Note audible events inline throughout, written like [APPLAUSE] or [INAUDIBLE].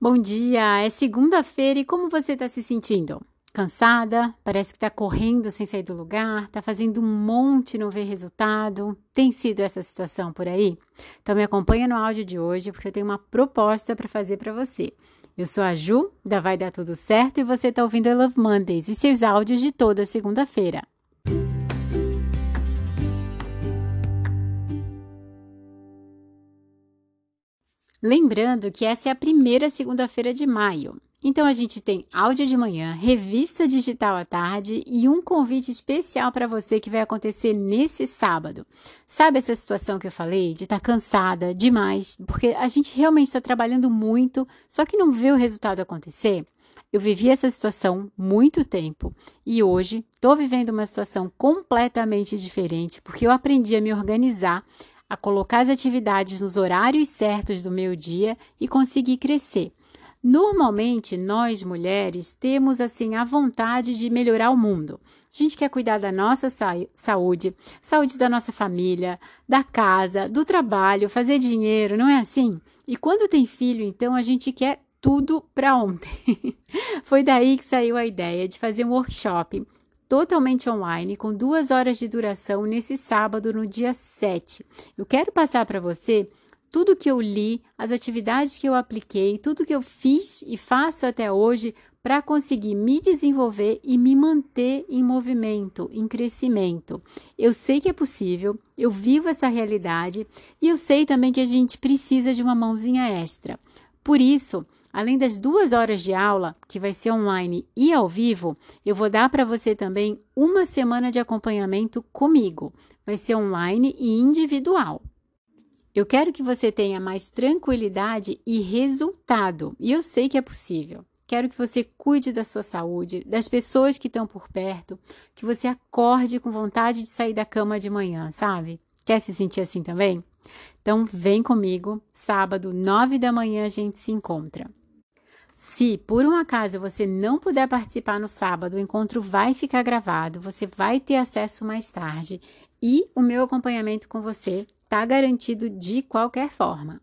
Bom dia, é segunda-feira e como você está se sentindo? Cansada? Parece que está correndo sem sair do lugar? Está fazendo um monte e não vê resultado? Tem sido essa situação por aí? Então me acompanha no áudio de hoje porque eu tenho uma proposta para fazer para você. Eu sou a Ju, da Vai Dar Tudo Certo, e você está ouvindo a Love Mondays, os seus áudios de toda segunda-feira. Lembrando que essa é a primeira segunda-feira de maio. Então a gente tem áudio de manhã, revista digital à tarde e um convite especial para você que vai acontecer nesse sábado. Sabe essa situação que eu falei de estar tá cansada demais, porque a gente realmente está trabalhando muito, só que não vê o resultado acontecer? Eu vivi essa situação muito tempo e hoje estou vivendo uma situação completamente diferente porque eu aprendi a me organizar a colocar as atividades nos horários certos do meu dia e conseguir crescer. Normalmente, nós mulheres temos assim a vontade de melhorar o mundo. A gente quer cuidar da nossa saúde, saúde da nossa família, da casa, do trabalho, fazer dinheiro, não é assim? E quando tem filho, então a gente quer tudo para ontem. [LAUGHS] Foi daí que saiu a ideia de fazer um workshop totalmente online, com duas horas de duração, nesse sábado, no dia 7. Eu quero passar para você tudo que eu li, as atividades que eu apliquei, tudo que eu fiz e faço até hoje para conseguir me desenvolver e me manter em movimento, em crescimento. Eu sei que é possível, eu vivo essa realidade e eu sei também que a gente precisa de uma mãozinha extra. Por isso, Além das duas horas de aula, que vai ser online e ao vivo, eu vou dar para você também uma semana de acompanhamento comigo. Vai ser online e individual. Eu quero que você tenha mais tranquilidade e resultado, e eu sei que é possível. Quero que você cuide da sua saúde, das pessoas que estão por perto, que você acorde com vontade de sair da cama de manhã, sabe? Quer se sentir assim também? Então, vem comigo, sábado, nove da manhã, a gente se encontra. Se por um acaso você não puder participar no sábado, o encontro vai ficar gravado, você vai ter acesso mais tarde e o meu acompanhamento com você está garantido de qualquer forma.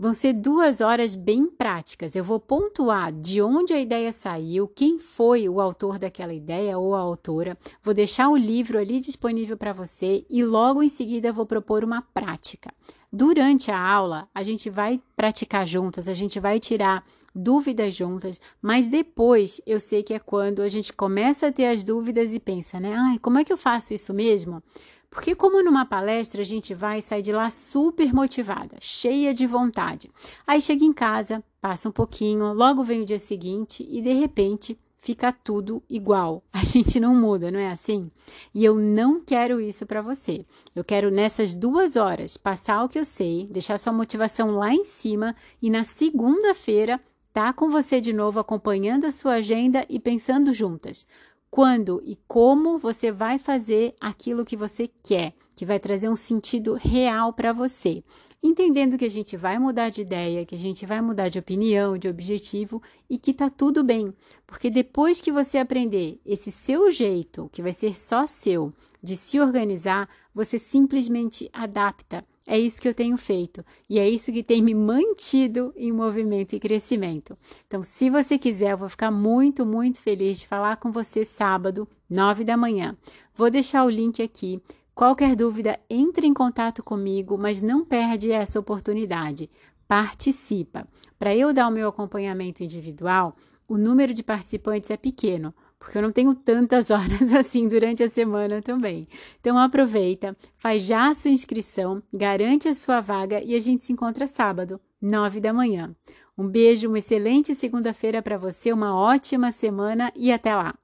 Vão ser duas horas bem práticas. Eu vou pontuar de onde a ideia saiu, quem foi o autor daquela ideia ou a autora. Vou deixar o livro ali disponível para você e logo em seguida vou propor uma prática. Durante a aula, a gente vai praticar juntas, a gente vai tirar dúvidas juntas, mas depois eu sei que é quando a gente começa a ter as dúvidas e pensa, né? Ai, como é que eu faço isso mesmo? Porque, como numa palestra, a gente vai e sai de lá super motivada, cheia de vontade. Aí chega em casa, passa um pouquinho, logo vem o dia seguinte e de repente fica tudo igual. [LAUGHS] A gente não muda, não é assim? E eu não quero isso para você. Eu quero nessas duas horas passar o que eu sei, deixar sua motivação lá em cima e na segunda-feira tá com você de novo acompanhando a sua agenda e pensando juntas. Quando e como você vai fazer aquilo que você quer, que vai trazer um sentido real para você. Entendendo que a gente vai mudar de ideia, que a gente vai mudar de opinião, de objetivo e que tá tudo bem, porque depois que você aprender esse seu jeito, que vai ser só seu, de se organizar, você simplesmente adapta é isso que eu tenho feito e é isso que tem me mantido em movimento e crescimento. Então, se você quiser, eu vou ficar muito, muito feliz de falar com você sábado, nove da manhã. Vou deixar o link aqui. Qualquer dúvida, entre em contato comigo, mas não perde essa oportunidade. Participa. Para eu dar o meu acompanhamento individual, o número de participantes é pequeno porque eu não tenho tantas [LAUGHS] horas assim durante a semana também. Então aproveita, faz já a sua inscrição, garante a sua vaga e a gente se encontra sábado, nove da manhã. Um beijo, uma excelente segunda-feira para você, uma ótima semana e até lá!